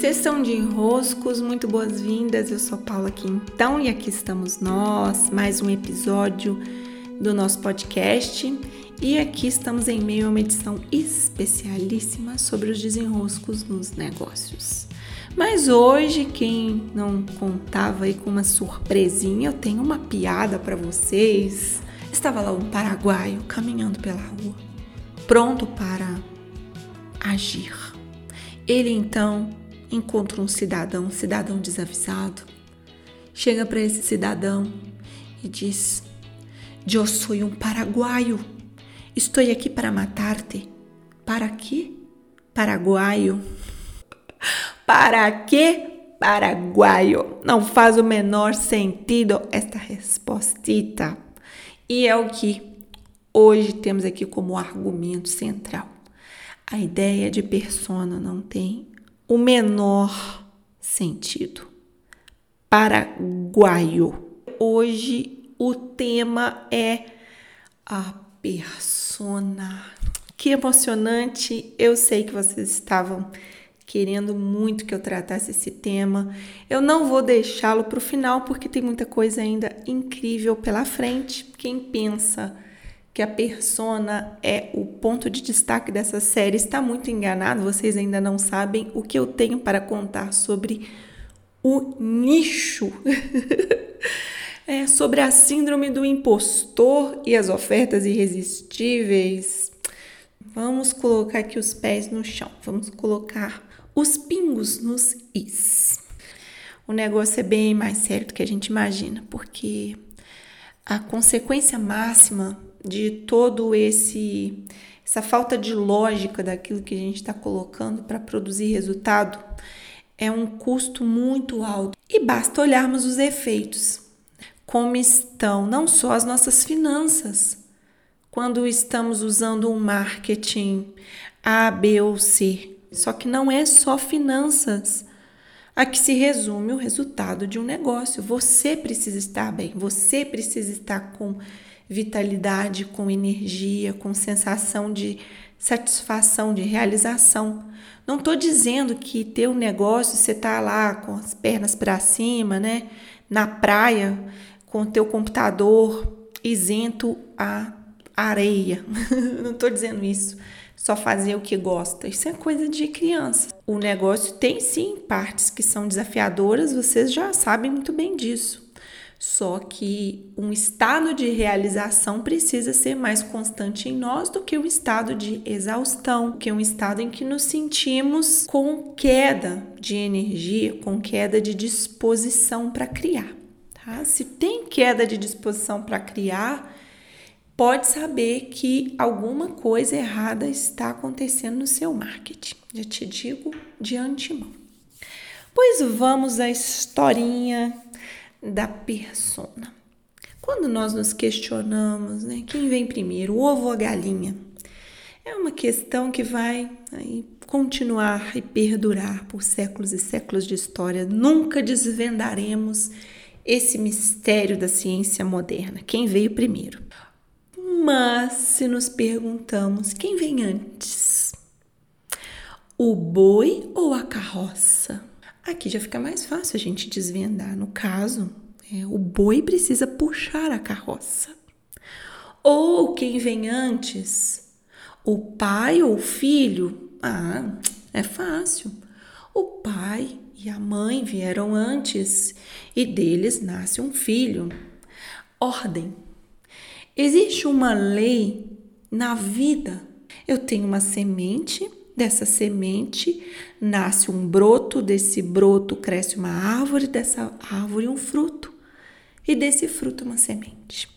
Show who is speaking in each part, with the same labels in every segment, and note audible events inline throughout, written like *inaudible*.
Speaker 1: Sessão de enroscos, muito boas-vindas. Eu sou Paula Quintão e aqui estamos nós, mais um episódio do nosso podcast. E aqui estamos em meio a uma edição especialíssima sobre os desenroscos nos negócios. Mas hoje, quem não contava aí com uma surpresinha, eu tenho uma piada para vocês. Estava lá um paraguaio caminhando pela rua, pronto para agir. Ele então encontra um cidadão, um cidadão desavisado. Chega para esse cidadão e diz: Eu sou um paraguaio. Estou aqui para matar-te. Para quê? Paraguaio. *laughs* Para quê? Paraguaio. Não faz o menor sentido esta respostita. E é o que hoje temos aqui como argumento central. A ideia de persona não tem o menor sentido. Paraguaio. Hoje o tema é a persona. Que emocionante! Eu sei que vocês estavam querendo muito que eu tratasse esse tema. Eu não vou deixá-lo para o final porque tem muita coisa ainda incrível pela frente. Quem pensa que a persona é o ponto de destaque dessa série está muito enganado, vocês ainda não sabem o que eu tenho para contar sobre o nicho. *laughs* é, sobre a síndrome do impostor e as ofertas irresistíveis. Vamos colocar aqui os pés no chão, vamos colocar os pingos nos is. O negócio é bem mais sério do que a gente imagina, porque a consequência máxima de todo esse essa falta de lógica daquilo que a gente está colocando para produzir resultado é um custo muito alto. E basta olharmos os efeitos, como estão não só as nossas finanças, quando estamos usando um marketing A, B ou C. Só que não é só finanças. A que se resume o resultado de um negócio. Você precisa estar bem, você precisa estar com vitalidade, com energia, com sensação de satisfação, de realização. Não estou dizendo que ter um negócio, você tá lá com as pernas para cima, né, na praia, com o teu computador isento a areia. *laughs* Não estou dizendo isso. Só fazer o que gosta. Isso é coisa de criança. O negócio tem sim partes que são desafiadoras, vocês já sabem muito bem disso. Só que um estado de realização precisa ser mais constante em nós do que um estado de exaustão, que é um estado em que nos sentimos com queda de energia, com queda de disposição para criar. Tá? Se tem queda de disposição para criar, pode saber que alguma coisa errada está acontecendo no seu marketing. Já te digo de antemão. Pois vamos à historinha da persona. Quando nós nos questionamos, né, quem vem primeiro, o ovo ou a galinha? É uma questão que vai aí, continuar e perdurar por séculos e séculos de história. Nunca desvendaremos esse mistério da ciência moderna. Quem veio primeiro? Mas se nos perguntamos quem vem antes, o boi ou a carroça? Aqui já fica mais fácil a gente desvendar. No caso, é, o boi precisa puxar a carroça. Ou quem vem antes? O pai ou o filho? Ah, é fácil. O pai e a mãe vieram antes e deles nasce um filho. Ordem. Existe uma lei na vida. Eu tenho uma semente Dessa semente nasce um broto, desse broto cresce uma árvore, dessa árvore um fruto, e desse fruto uma semente.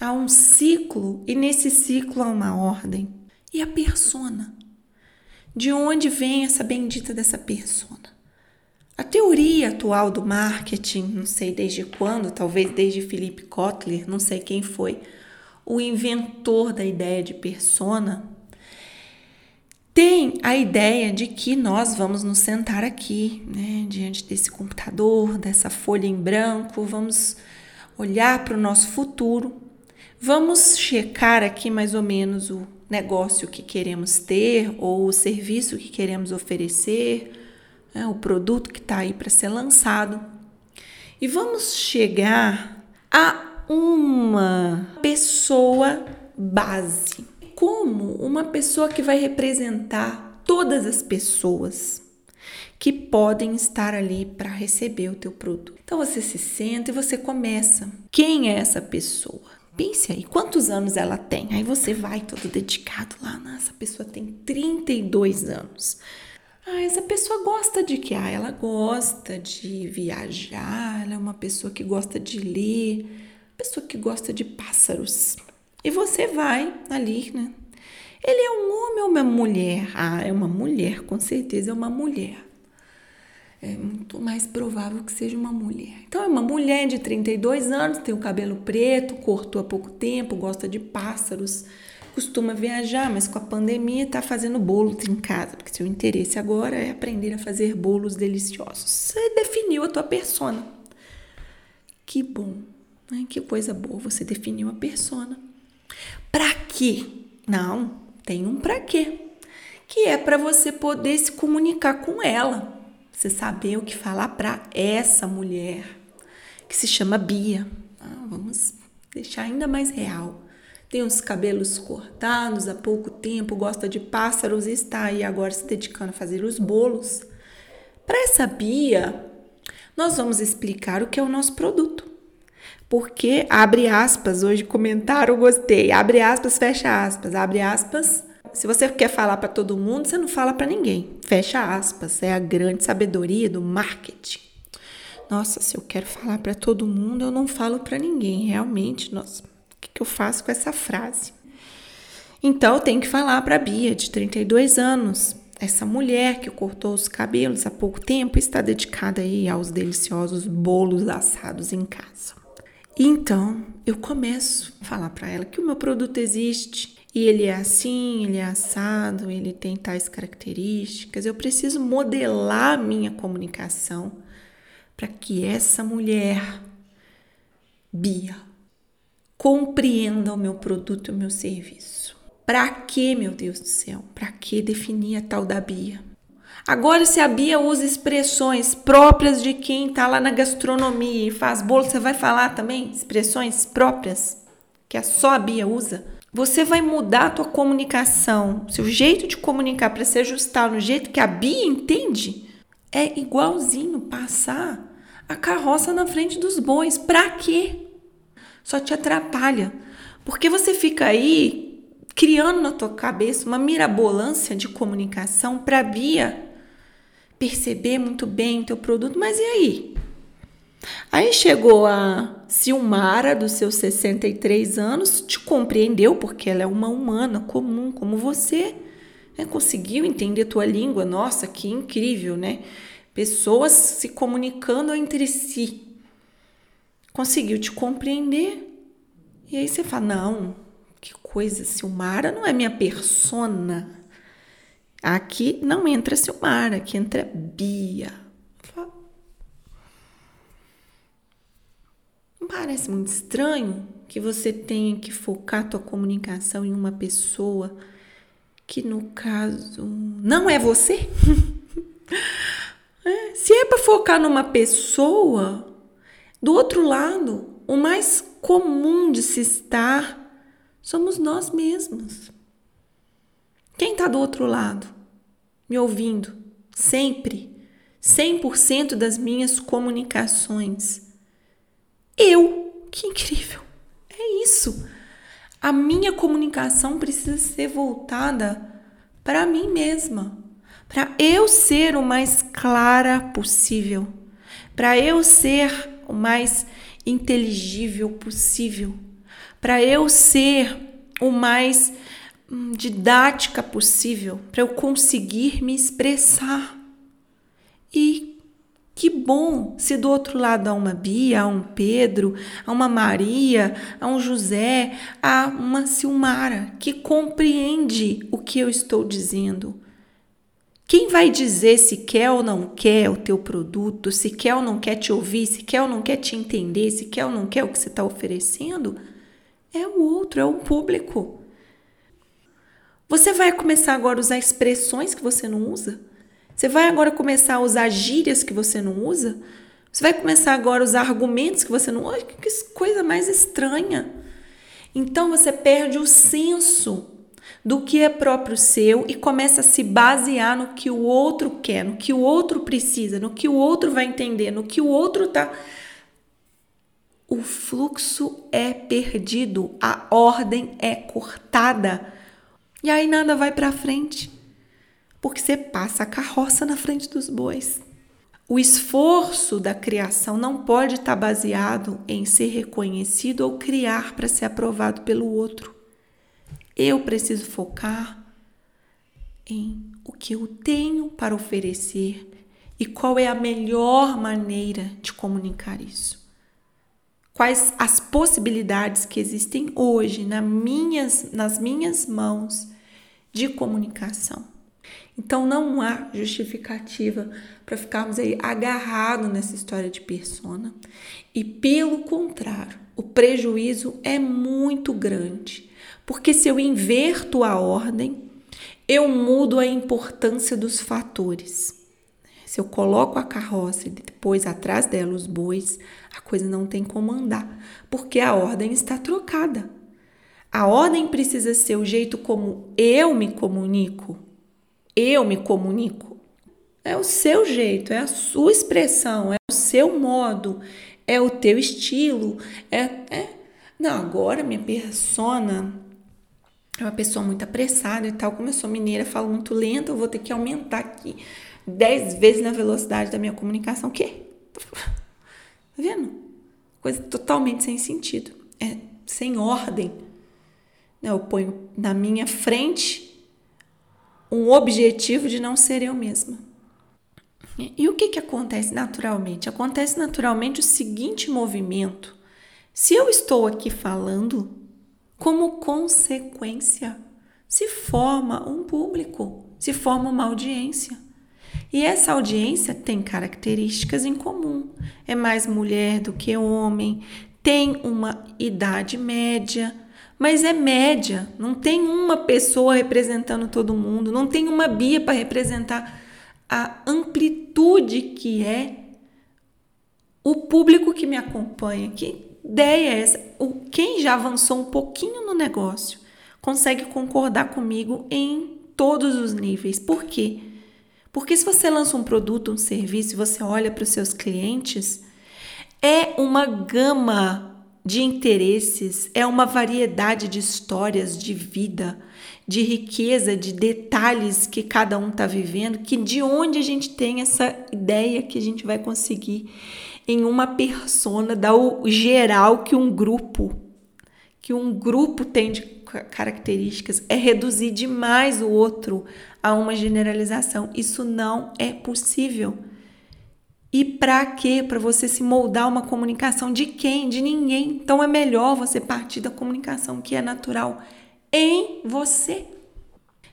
Speaker 1: Há um ciclo, e nesse ciclo há uma ordem. E a persona? De onde vem essa bendita dessa persona? A teoria atual do marketing, não sei desde quando, talvez desde Philip Kotler, não sei quem foi, o inventor da ideia de persona, tem a ideia de que nós vamos nos sentar aqui, né, diante desse computador, dessa folha em branco, vamos olhar para o nosso futuro, vamos checar aqui mais ou menos o negócio que queremos ter ou o serviço que queremos oferecer, né, o produto que está aí para ser lançado. E vamos chegar a uma pessoa base, como uma pessoa que vai representar todas as pessoas que podem estar ali para receber o teu produto. Então você se senta e você começa. Quem é essa pessoa? Pense aí, quantos anos ela tem? Aí você vai todo dedicado lá, nossa, essa pessoa tem 32 anos. Ah, essa pessoa gosta de quê? Ah, ela gosta de viajar, ela é uma pessoa que gosta de ler, pessoa que gosta de pássaros. E você vai ali, né? Ele é um homem ou uma mulher? Ah, é uma mulher, com certeza é uma mulher. É muito mais provável que seja uma mulher. Então, é uma mulher de 32 anos, tem o cabelo preto, cortou há pouco tempo, gosta de pássaros costuma viajar, mas com a pandemia está fazendo bolos em casa, porque seu interesse agora é aprender a fazer bolos deliciosos. Você definiu a tua persona. Que bom, né? que coisa boa, você definiu a persona. Para quê? Não, tem um para quê. Que é para você poder se comunicar com ela. Você saber o que falar para essa mulher, que se chama Bia. Ah, vamos deixar ainda mais real tem os cabelos cortados há pouco tempo, gosta de pássaros e está aí agora se dedicando a fazer os bolos. Para essa Bia, nós vamos explicar o que é o nosso produto. Porque, abre aspas, hoje comentário, gostei. Abre aspas, fecha aspas, abre aspas. Se você quer falar para todo mundo, você não fala para ninguém. Fecha aspas, é a grande sabedoria do marketing. Nossa, se eu quero falar para todo mundo, eu não falo para ninguém. Realmente, nossa, que, que eu faço com essa frase? Então, eu tenho que falar para a Bia, de 32 anos, essa mulher que cortou os cabelos há pouco tempo está dedicada aí aos deliciosos bolos assados em casa. Então, eu começo a falar para ela que o meu produto existe e ele é assim, ele é assado, ele tem tais características. Eu preciso modelar minha comunicação para que essa mulher, Bia, compreenda o meu produto e o meu serviço. Para que, meu Deus do céu? Para que definir a tal da Bia? Agora, se a Bia usa expressões próprias de quem está lá na gastronomia e faz bolo, você vai falar também expressões próprias que a só a Bia usa? Você vai mudar a tua comunicação, seu jeito de comunicar para se ajustar no jeito que a Bia entende? É igualzinho passar a carroça na frente dos bois. Para quê? só te atrapalha. Porque você fica aí criando na tua cabeça uma mirabolância de comunicação para Bia perceber muito bem o teu produto, mas e aí? Aí chegou a Silmara, dos seus 63 anos, te compreendeu, porque ela é uma humana comum como você, né? conseguiu entender tua língua. Nossa, que incrível, né? Pessoas se comunicando entre si conseguiu te compreender. E aí você fala: não, coisa, Silmara não é minha persona. Aqui não entra Silmara, aqui entra Bia. Não parece muito estranho que você tenha que focar tua comunicação em uma pessoa que no caso não é você? *laughs* é, se é para focar numa pessoa, do outro lado, o mais comum de se estar somos nós mesmos. Quem está do outro lado, me ouvindo, sempre, 100% das minhas comunicações? Eu! Que incrível! É isso! A minha comunicação precisa ser voltada para mim mesma, para eu ser o mais clara possível, para eu ser o mais inteligível possível, para eu ser o mais hum, didática possível, para eu conseguir me expressar. E que bom se do outro lado há uma Bia, há um Pedro, há uma Maria, há um José, há uma Silmara que compreende o que eu estou dizendo, quem vai dizer se quer ou não quer o teu produto, se quer ou não quer te ouvir, se quer ou não quer te entender, se quer ou não quer o que você está oferecendo, é o outro, é o público. Você vai começar agora a usar expressões que você não usa? Você vai agora começar a usar gírias que você não usa? Você vai começar agora a usar argumentos que você não usa? Que coisa mais estranha. Então você perde o senso do que é próprio seu e começa a se basear no que o outro quer, no que o outro precisa, no que o outro vai entender, no que o outro tá. O fluxo é perdido, a ordem é cortada. E aí nada vai para frente. Porque você passa a carroça na frente dos bois. O esforço da criação não pode estar baseado em ser reconhecido ou criar para ser aprovado pelo outro. Eu preciso focar em o que eu tenho para oferecer e qual é a melhor maneira de comunicar isso. Quais as possibilidades que existem hoje nas minhas, nas minhas mãos de comunicação. Então não há justificativa para ficarmos aí agarrados nessa história de persona. E pelo contrário, o prejuízo é muito grande. Porque se eu inverto a ordem, eu mudo a importância dos fatores. Se eu coloco a carroça e depois atrás dela os bois, a coisa não tem como andar, porque a ordem está trocada. A ordem precisa ser o jeito como eu me comunico, eu me comunico. É o seu jeito, é a sua expressão, é o seu modo, é o teu estilo. É, é... Não, agora minha persona é uma pessoa muito apressada e tal. Como eu sou mineira, falo muito lento, eu vou ter que aumentar aqui 10 vezes na velocidade da minha comunicação. O quê? Tá vendo? Coisa totalmente sem sentido. É sem ordem. Eu ponho na minha frente um objetivo de não ser eu mesma. E o que, que acontece naturalmente? Acontece naturalmente o seguinte movimento. Se eu estou aqui falando, como consequência, se forma um público, se forma uma audiência. E essa audiência tem características em comum. É mais mulher do que homem, tem uma idade média, mas é média, não tem uma pessoa representando todo mundo, não tem uma Bia para representar a amplitude que é o público que me acompanha. Que ideia é essa? O, quem já avançou um pouquinho no negócio consegue concordar comigo em todos os níveis. Por quê? Porque se você lança um produto, um serviço, e você olha para os seus clientes, é uma gama de interesses, é uma variedade de histórias de vida, de riqueza, de detalhes que cada um está vivendo, que de onde a gente tem essa ideia que a gente vai conseguir em uma persona dar o geral que um grupo que um grupo tem de características é reduzir demais o outro a uma generalização. Isso não é possível. E para quê? Para você se moldar uma comunicação de quem? De ninguém. Então é melhor você partir da comunicação que é natural em você.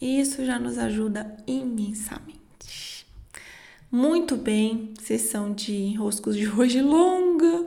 Speaker 1: E isso já nos ajuda imensamente. Muito bem, sessão de enroscos de hoje longa.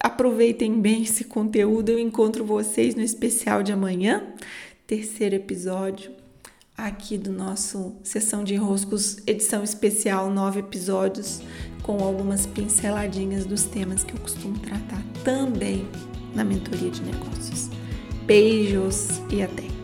Speaker 1: Aproveitem bem esse conteúdo. Eu encontro vocês no especial de amanhã, terceiro episódio aqui do nosso Sessão de Enroscos, edição especial, nove episódios, com algumas pinceladinhas dos temas que eu costumo tratar também na mentoria de negócios. Beijos e até!